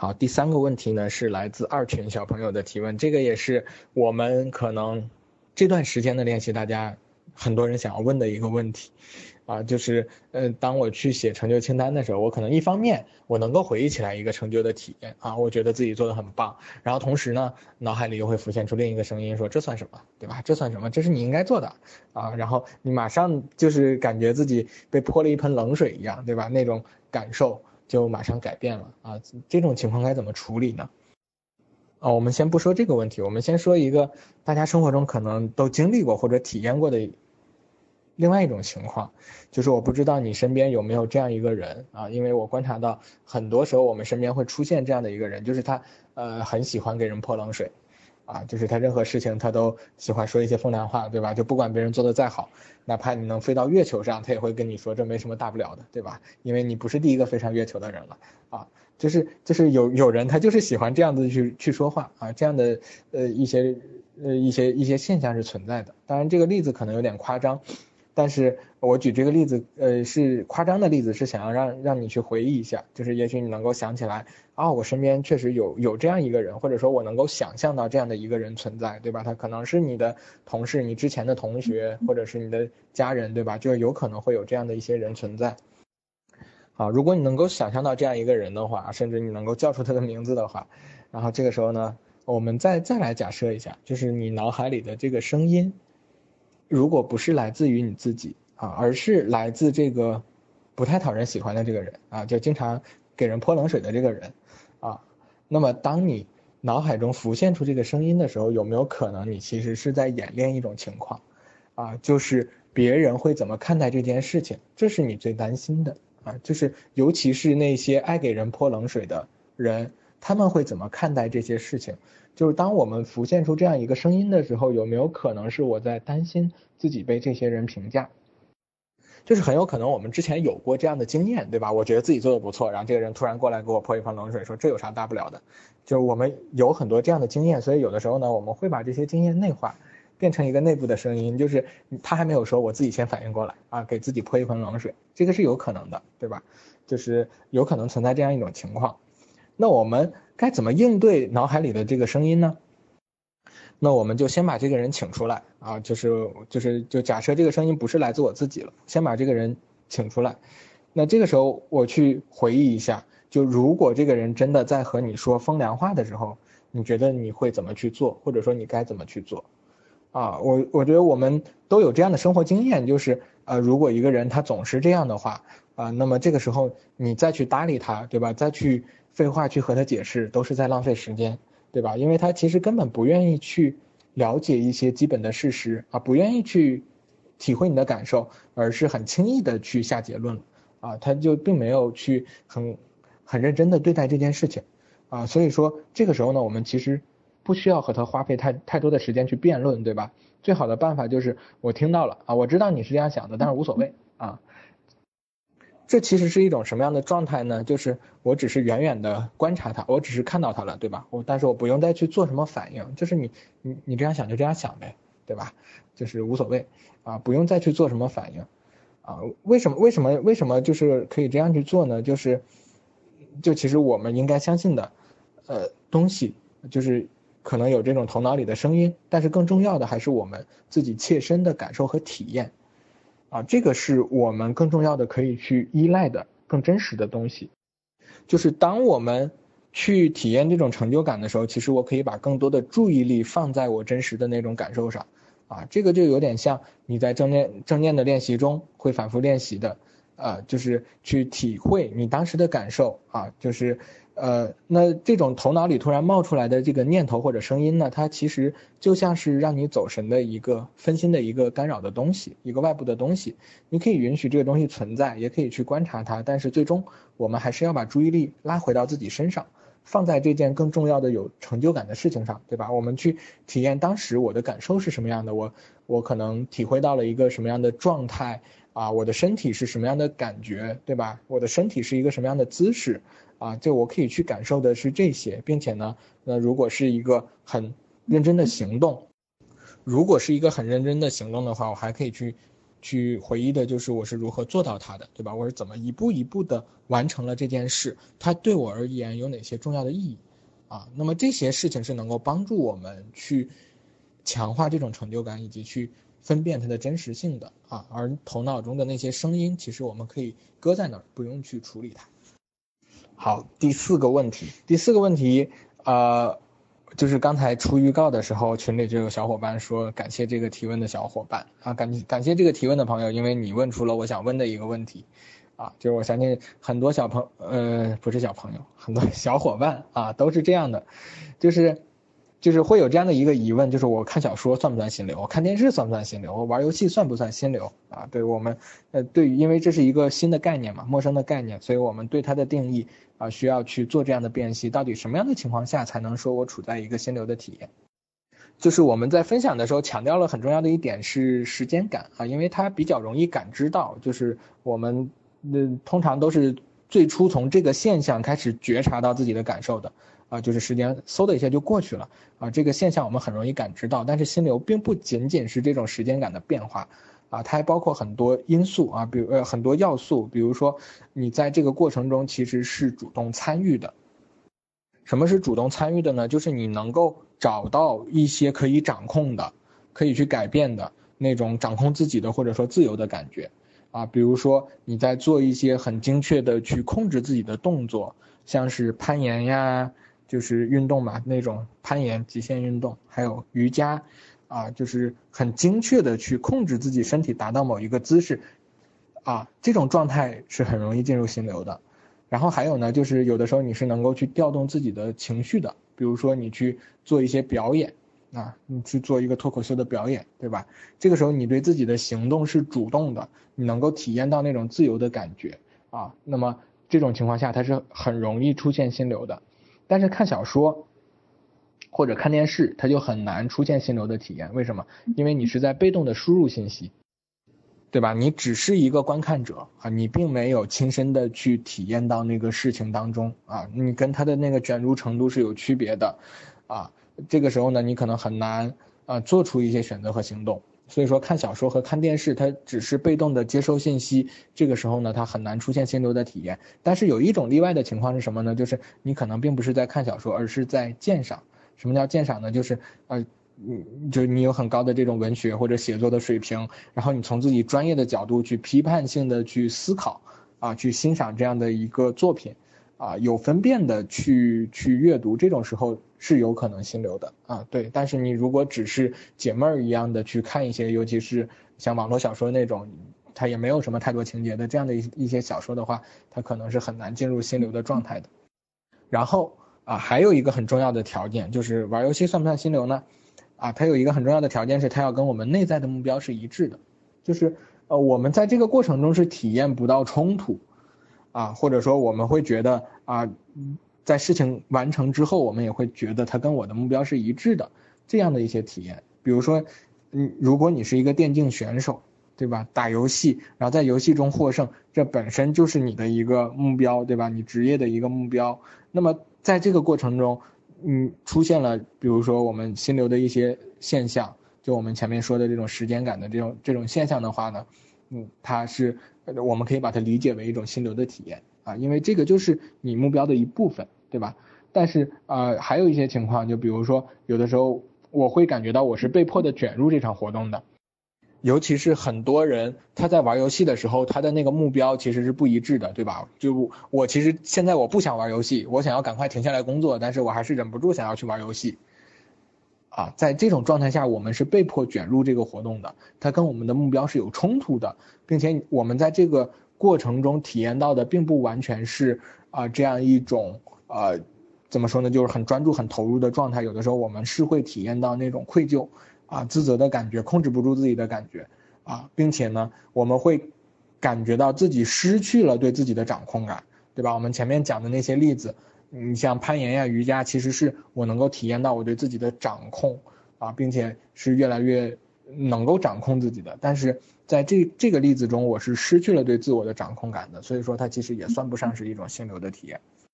好，第三个问题呢是来自二群小朋友的提问，这个也是我们可能这段时间的练习，大家很多人想要问的一个问题，啊，就是呃，当我去写成就清单的时候，我可能一方面我能够回忆起来一个成就的体验啊，我觉得自己做的很棒，然后同时呢，脑海里又会浮现出另一个声音说这算什么，对吧？这算什么？这是你应该做的啊，然后你马上就是感觉自己被泼了一盆冷水一样，对吧？那种感受。就马上改变了啊！这种情况该怎么处理呢？啊，我们先不说这个问题，我们先说一个大家生活中可能都经历过或者体验过的另外一种情况，就是我不知道你身边有没有这样一个人啊？因为我观察到很多时候我们身边会出现这样的一个人，就是他呃很喜欢给人泼冷水。啊，就是他任何事情他都喜欢说一些风凉话，对吧？就不管别人做的再好，哪怕你能飞到月球上，他也会跟你说这没什么大不了的，对吧？因为你不是第一个飞上月球的人了啊。就是就是有有人他就是喜欢这样子去去说话啊，这样的呃一些呃一些一些现象是存在的。当然这个例子可能有点夸张。但是我举这个例子，呃，是夸张的例子，是想要让让你去回忆一下，就是也许你能够想起来，哦，我身边确实有有这样一个人，或者说我能够想象到这样的一个人存在，对吧？他可能是你的同事，你之前的同学，或者是你的家人，对吧？就有可能会有这样的一些人存在。好，如果你能够想象到这样一个人的话，甚至你能够叫出他的名字的话，然后这个时候呢，我们再再来假设一下，就是你脑海里的这个声音。如果不是来自于你自己啊，而是来自这个不太讨人喜欢的这个人啊，就经常给人泼冷水的这个人啊，那么当你脑海中浮现出这个声音的时候，有没有可能你其实是在演练一种情况啊？就是别人会怎么看待这件事情？这是你最担心的啊，就是尤其是那些爱给人泼冷水的人，他们会怎么看待这些事情？就是当我们浮现出这样一个声音的时候，有没有可能是我在担心自己被这些人评价？就是很有可能我们之前有过这样的经验，对吧？我觉得自己做的不错，然后这个人突然过来给我泼一盆冷水，说这有啥大不了的？就是我们有很多这样的经验，所以有的时候呢，我们会把这些经验内化，变成一个内部的声音，就是他还没有说，我自己先反应过来啊，给自己泼一盆冷水，这个是有可能的，对吧？就是有可能存在这样一种情况。那我们该怎么应对脑海里的这个声音呢？那我们就先把这个人请出来啊，就是就是就假设这个声音不是来自我自己了，先把这个人请出来。那这个时候我去回忆一下，就如果这个人真的在和你说风凉话的时候，你觉得你会怎么去做，或者说你该怎么去做？啊，我我觉得我们都有这样的生活经验，就是呃，如果一个人他总是这样的话啊，那么这个时候你再去搭理他，对吧？再去。废话去和他解释都是在浪费时间，对吧？因为他其实根本不愿意去了解一些基本的事实啊，不愿意去体会你的感受，而是很轻易的去下结论啊，他就并没有去很很认真的对待这件事情啊，所以说这个时候呢，我们其实不需要和他花费太太多的时间去辩论，对吧？最好的办法就是我听到了啊，我知道你是这样想的，但是无所谓啊。这其实是一种什么样的状态呢？就是我只是远远的观察他，我只是看到他了，对吧？我但是我不用再去做什么反应，就是你你你这样想就这样想呗，对吧？就是无所谓啊，不用再去做什么反应啊。为什么为什么为什么就是可以这样去做呢？就是就其实我们应该相信的，呃，东西就是可能有这种头脑里的声音，但是更重要的还是我们自己切身的感受和体验。啊，这个是我们更重要的可以去依赖的更真实的东西，就是当我们去体验这种成就感的时候，其实我可以把更多的注意力放在我真实的那种感受上，啊，这个就有点像你在正念正念的练习中会反复练习的，啊，就是去体会你当时的感受。啊，就是。呃，那这种头脑里突然冒出来的这个念头或者声音呢，它其实就像是让你走神的一个分心的一个干扰的东西，一个外部的东西。你可以允许这个东西存在，也可以去观察它，但是最终我们还是要把注意力拉回到自己身上，放在这件更重要的有成就感的事情上，对吧？我们去体验当时我的感受是什么样的，我我可能体会到了一个什么样的状态啊，我的身体是什么样的感觉，对吧？我的身体是一个什么样的姿势。啊，就我可以去感受的是这些，并且呢，那如果是一个很认真的行动，如果是一个很认真的行动的话，我还可以去去回忆的就是我是如何做到它的，对吧？我是怎么一步一步的完成了这件事，它对我而言有哪些重要的意义，啊，那么这些事情是能够帮助我们去强化这种成就感，以及去分辨它的真实性的啊。而头脑中的那些声音，其实我们可以搁在那儿，不用去处理它。好，第四个问题，第四个问题，呃。就是刚才出预告的时候，群里就有小伙伴说感谢这个提问的小伙伴啊，感感谢这个提问的朋友，因为你问出了我想问的一个问题，啊，就是我相信很多小朋呃不是小朋友，很多小伙伴啊都是这样的，就是。就是会有这样的一个疑问，就是我看小说算不算心流？我看电视算不算心流？我玩游戏算不算心流？啊，对我们，呃，对于，因为这是一个新的概念嘛，陌生的概念，所以我们对它的定义啊，需要去做这样的辨析，到底什么样的情况下才能说我处在一个心流的体验？就是我们在分享的时候强调了很重要的一点是时间感啊，因为它比较容易感知到，就是我们，呃，通常都是最初从这个现象开始觉察到自己的感受的。啊，就是时间嗖的一下就过去了啊，这个现象我们很容易感知到。但是心流并不仅仅是这种时间感的变化，啊，它还包括很多因素啊，比如呃很多要素，比如说你在这个过程中其实是主动参与的。什么是主动参与的呢？就是你能够找到一些可以掌控的、可以去改变的那种掌控自己的或者说自由的感觉，啊，比如说你在做一些很精确的去控制自己的动作，像是攀岩呀。就是运动嘛，那种攀岩、极限运动，还有瑜伽，啊，就是很精确的去控制自己身体达到某一个姿势，啊，这种状态是很容易进入心流的。然后还有呢，就是有的时候你是能够去调动自己的情绪的，比如说你去做一些表演，啊，你去做一个脱口秀的表演，对吧？这个时候你对自己的行动是主动的，你能够体验到那种自由的感觉，啊，那么这种情况下它是很容易出现心流的。但是看小说或者看电视，它就很难出现心流的体验。为什么？因为你是在被动的输入信息，对吧？你只是一个观看者啊，你并没有亲身的去体验到那个事情当中啊，你跟他的那个卷入程度是有区别的啊。这个时候呢，你可能很难啊做出一些选择和行动。所以说，看小说和看电视，它只是被动的接收信息。这个时候呢，它很难出现心流的体验。但是有一种例外的情况是什么呢？就是你可能并不是在看小说，而是在鉴赏。什么叫鉴赏呢？就是呃，嗯，就是你有很高的这种文学或者写作的水平，然后你从自己专业的角度去批判性的去思考，啊，去欣赏这样的一个作品。啊，有分辨的去去阅读，这种时候是有可能心流的啊。对，但是你如果只是解闷儿一样的去看一些，尤其是像网络小说那种，它也没有什么太多情节的这样的一一些小说的话，它可能是很难进入心流的状态的。然后啊，还有一个很重要的条件就是玩游戏算不算心流呢？啊，它有一个很重要的条件是它要跟我们内在的目标是一致的，就是呃我们在这个过程中是体验不到冲突。啊，或者说我们会觉得啊，在事情完成之后，我们也会觉得它跟我的目标是一致的，这样的一些体验。比如说，嗯，如果你是一个电竞选手，对吧？打游戏，然后在游戏中获胜，这本身就是你的一个目标，对吧？你职业的一个目标。那么在这个过程中，嗯，出现了比如说我们心流的一些现象，就我们前面说的这种时间感的这种这种现象的话呢，嗯，它是。我们可以把它理解为一种心流的体验啊，因为这个就是你目标的一部分，对吧？但是啊，还有一些情况，就比如说有的时候我会感觉到我是被迫的卷入这场活动的，尤其是很多人他在玩游戏的时候，他的那个目标其实是不一致的，对吧？就我其实现在我不想玩游戏，我想要赶快停下来工作，但是我还是忍不住想要去玩游戏。啊，在这种状态下，我们是被迫卷入这个活动的，它跟我们的目标是有冲突的，并且我们在这个过程中体验到的并不完全是啊这样一种呃怎么说呢，就是很专注、很投入的状态。有的时候我们是会体验到那种愧疚啊、自责的感觉，控制不住自己的感觉啊，并且呢，我们会感觉到自己失去了对自己的掌控感，对吧？我们前面讲的那些例子。你像攀岩呀、瑜伽，其实是我能够体验到我对自己的掌控啊，并且是越来越能够掌控自己的。但是在这这个例子中，我是失去了对自我的掌控感的，所以说它其实也算不上是一种心流的体验。